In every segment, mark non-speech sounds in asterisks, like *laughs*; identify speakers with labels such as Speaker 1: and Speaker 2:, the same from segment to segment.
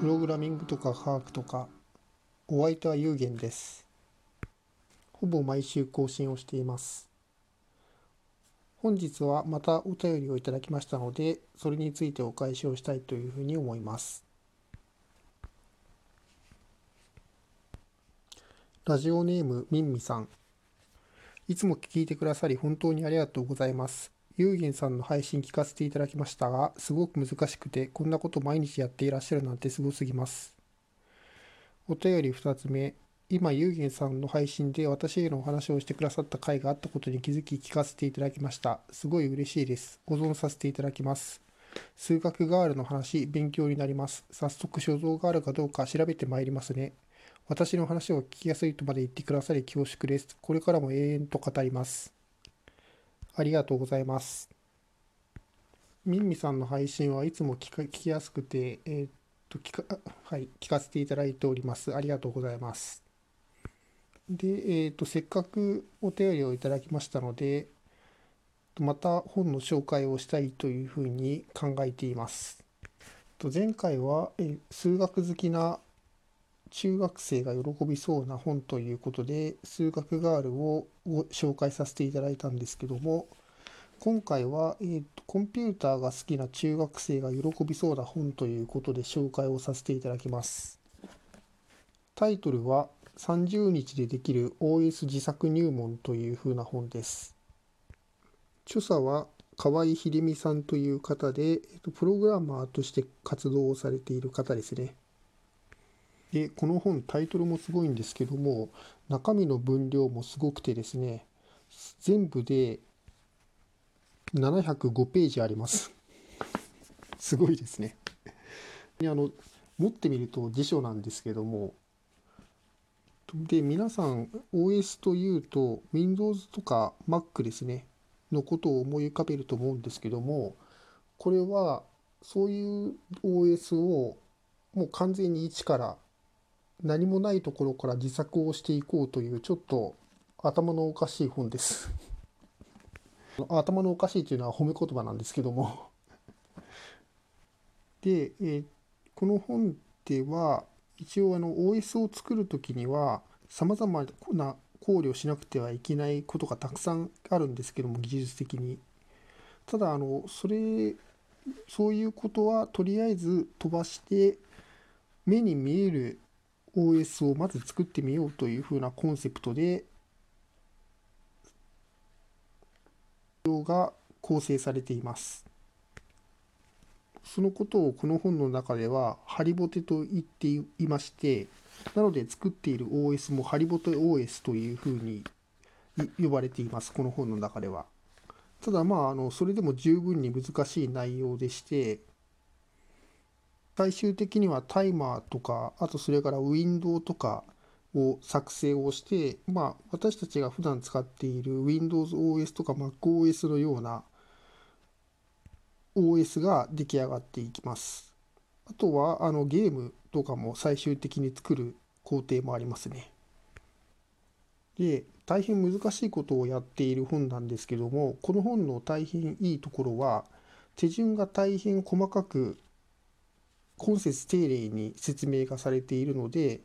Speaker 1: プログラミングとか科学とかお相手は有限です。ほぼ毎週更新をしています。本日はまたお便りをいただきましたのでそれについてお返しをしたいというふうに思います。ラジオネームみんみさん。いつも聞いてくださり本当にありがとうございます。ゆうげんさんの配信聞かせていただきましたが、すごく難しくて、こんなこと毎日やっていらっしゃるなんてすごすぎます。お便り2つ目、今、ゆうげんさんの配信で私へのお話をしてくださった回があったことに気づき聞かせていただきました。すごい嬉しいです。保存させていただきます。数学ガールの話、勉強になります。早速所蔵があるかどうか調べてまいりますね。私の話を聞きやすいとまで言ってくださり恐縮です。これからも永遠と語ります。ありがとうございます。ミンミさんの配信はいつも聞か聞きやすくて、えー、っと聞か、はい、聞かせていただいております。ありがとうございます。で、えー、っと、せっかくお便りをいただきましたので、また本の紹介をしたいというふうに考えています。前回は、え数学好きな中学生が喜びそうな本ということで数学ガールを紹介させていただいたんですけども今回は、えーと、コンピューターが好きな中学生が喜びそうな本ということで紹介をさせていただきますタイトルは30日でできる OS 自作入門というふうな本です著者は河合秀美さんという方で、プログラマーとして活動をされている方ですね。でこの本タイトルもすごいんですけども中身の分量もすごくてですね全部で705ページあります。*laughs* すごいですね。であの持ってみると辞書なんですけどもで皆さん OS というと Windows とか Mac ですねのことを思い浮かべると思うんですけどもこれはそういう OS をもう完全に一から何もないところから自作をしていこうというちょっと頭のおかしい本です。*laughs* 頭のおかしいというのは褒め言葉なんですけども。*laughs* で、えー、この本では一応あの OS を作る時にはさまざまな考慮しなくてはいけないことがたくさんあるんですけども技術的に。ただあのそれそういうことはとりあえず飛ばして目に見える OS をまず作ってみようというふうなコンセプトでが構成されています。そのことをこの本の中ではハリボテと言っていましてなので作っている OS もハリボテ OS というふうに呼ばれていますこの本の中では。ただまああのそれでも十分に難しい内容でして最終的にはタイマーとかあとそれからウィンドウとかを作成をして、まあ、私たちが普段使っている WindowsOS とか MacOS のような OS が出来上がっていきます。あとはあのゲームとかも最終的に作る工程もありますね。で大変難しいことをやっている本なんですけどもこの本の大変いいところは手順が大変細かく今節丁寧に説明がされているので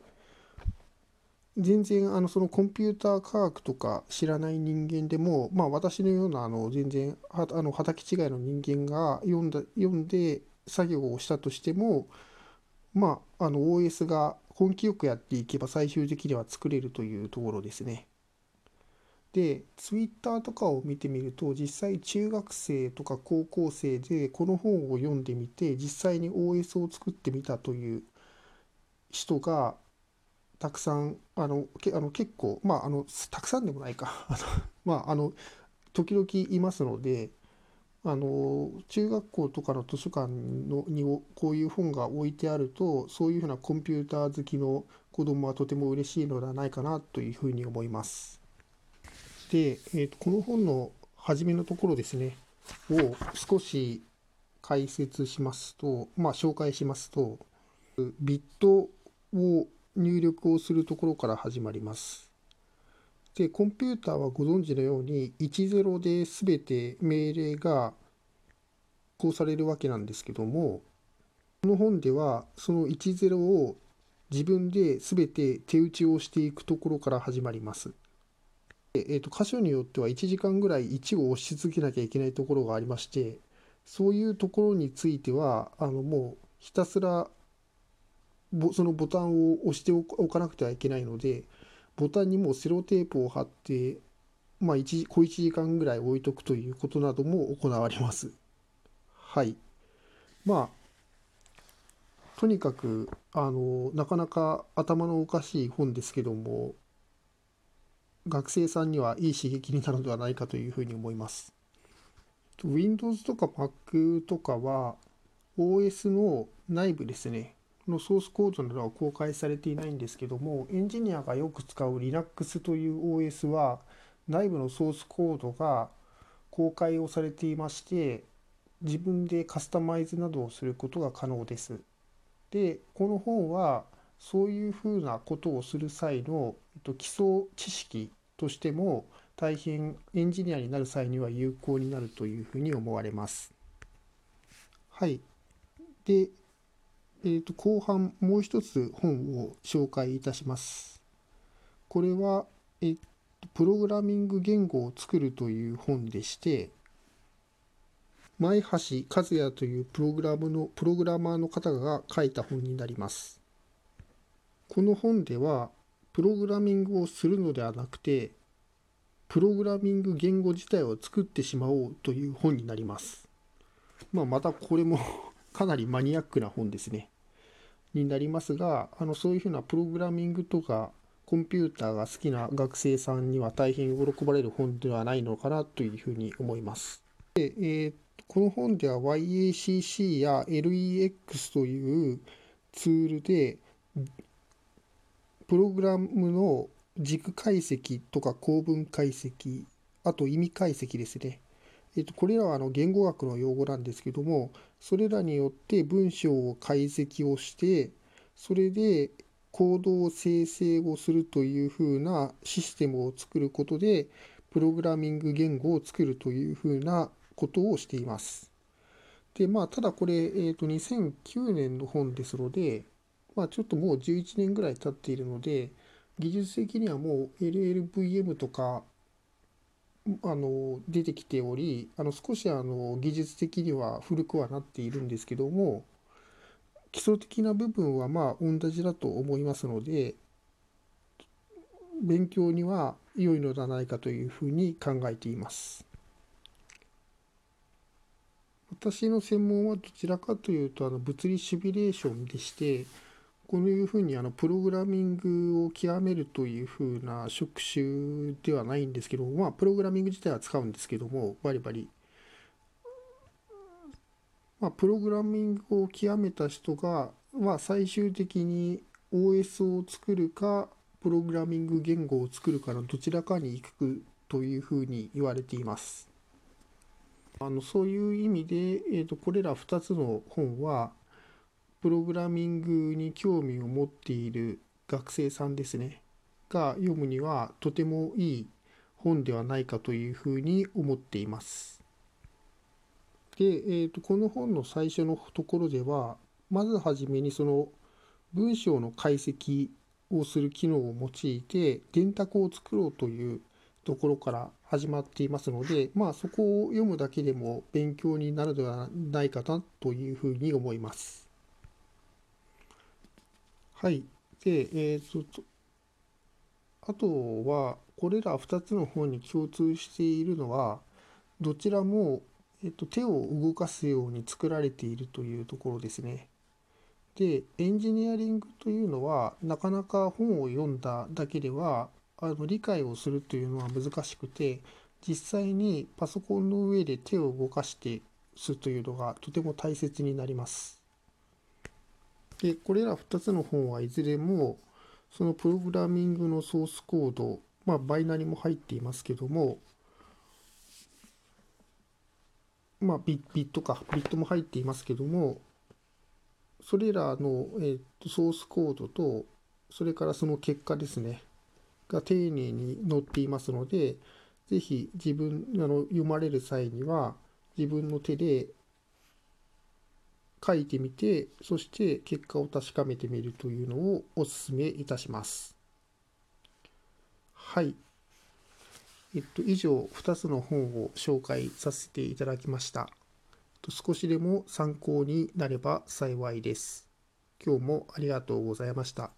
Speaker 1: 全然あのそのコンピューター科学とか知らない人間でも、まあ、私のようなあの全然はあの畑違いの人間が読んだ読んで作業をしたとしても、まあ、あの OS が根気よくやっていけば最終的には作れるというところですね。で、ツイッターとかを見てみると、実際中学生とか高校生でこの本を読んでみて、実際に OS を作ってみたという人がたくさん、あの、けあの結構、まあ、あの、たくさんでもないか *laughs* あの。まあ、あの、時々いますので、あの中学校とかの図書館のにこういう本が置いてあるとそういうふうなコンピューター好きの子供はとても嬉しいのではないかなというふうに思います。で、えーと、この本の初めのところですね、を少し解説しますと、まあ、紹介しますと、ビットを入力をするところから始まります。で、コンピューターはご存知のように、10で全て命令がこうされるわけなんですけども、この本ではその10を自分で全て手打ちをしていくところから始まります。えーと、箇所によっては1時間ぐらい1を押し続けなきゃいけないところがありましてそういうところについてはあのもうひたすらそのボタンを押しておかなくてはいけないのでボタンにもセロテープを貼ってまあ1小1時間ぐらい置いとくということなども行われます。はい。まあとにかくあのなかなか頭のおかしい本ですけども学生さんにはいい刺激になるのではないかというふうに思います。Windows とか Mac とかは OS の内部ですね、のソースコードなどは公開されていないんですけども、エンジニアがよく使う Linux という OS は内部のソースコードが公開をされていまして、自分でカスタマイズなどをすることが可能です。で、この本はそういうふうなことをする際のえっと基礎知識としても大変エンジニアになる際には有効になるというふうに思われます。はい。で、えー、と後半もう一つ本を紹介いたします。これは、えー、プログラミング言語を作るという本でして、前橋和也というプログラムのプログラマーの方が書いた本になります。この本ではプログラミングをするのではなくてプログラミング言語自体を作ってしまおうという本になります。まあ、またこれも *laughs* かなりマニアックな本ですね。になりますがあのそういうふうなプログラミングとかコンピューターが好きな学生さんには大変喜ばれる本ではないのかなというふうに思います。でえー、この本では YACC や LEX というツールでプログラムの軸解析とか構文解析、あと意味解析ですね。えっと、これらはあの言語学の用語なんですけども、それらによって文章を解析をして、それでコードを生成をするというふうなシステムを作ることで、プログラミング言語を作るというふうなことをしています。で、まあ、ただこれ、えっ、と、2009年の本ですので、まあ、ちょっともう11年ぐらい経っているので、技術的にはもう LLVM とかあの出てきておりあの少しあの技術的には古くはなっているんですけども基礎的な部分はまあ同じだと思いますので勉強には良いのではないかというふうに考えています。私の専門はどちらかというとあの物理シミュレーションでしてこういうふうにあのプログラミングを極めるというふうな職種ではないんですけどまあプログラミング自体は使うんですけどもバリバリまあプログラミングを極めた人がまあ最終的に OS を作るかプログラミング言語を作るかのどちらかに行くというふうに言われています。あのそういう意味で、えーとこれら2つの本はプログラミングに興味を持っている学生さんですねが読むにはとてもいい本ではないかというふうに思っています。で、えーと、この本の最初のところではまずはじめにその文章の解析をする機能を用いて電卓を作ろうというところから始まっていますので、まあ、そこを読むだけでも勉強になるのではないかなというふうに思います。はい。で、えーと、あとは、これら2つの本に共通しているのは、どちらも、えーと、手を動かすように作られているというところですね。で、エンジニアリングというのは、なかなか本を読んだだけでは、あの理解をするというのは難しくて、実際にパソコンの上で手を動かしてすというのがとても大切になります。でこれら2つの本はいずれもそのプログラミングのソースコードまあバイナリも入っていますけどもまあビットかビットも入っていますけどもそれらの、えー、とソースコードとそれからその結果ですねが丁寧に載っていますのでぜひ自分あの読まれる際には自分の手で書いてみて、そして結果を確かめてみるというのをお勧めいたします。はい。えっと、以上2つの本を紹介させていただきました。少しでも参考になれば幸いです。今日もありがとうございました。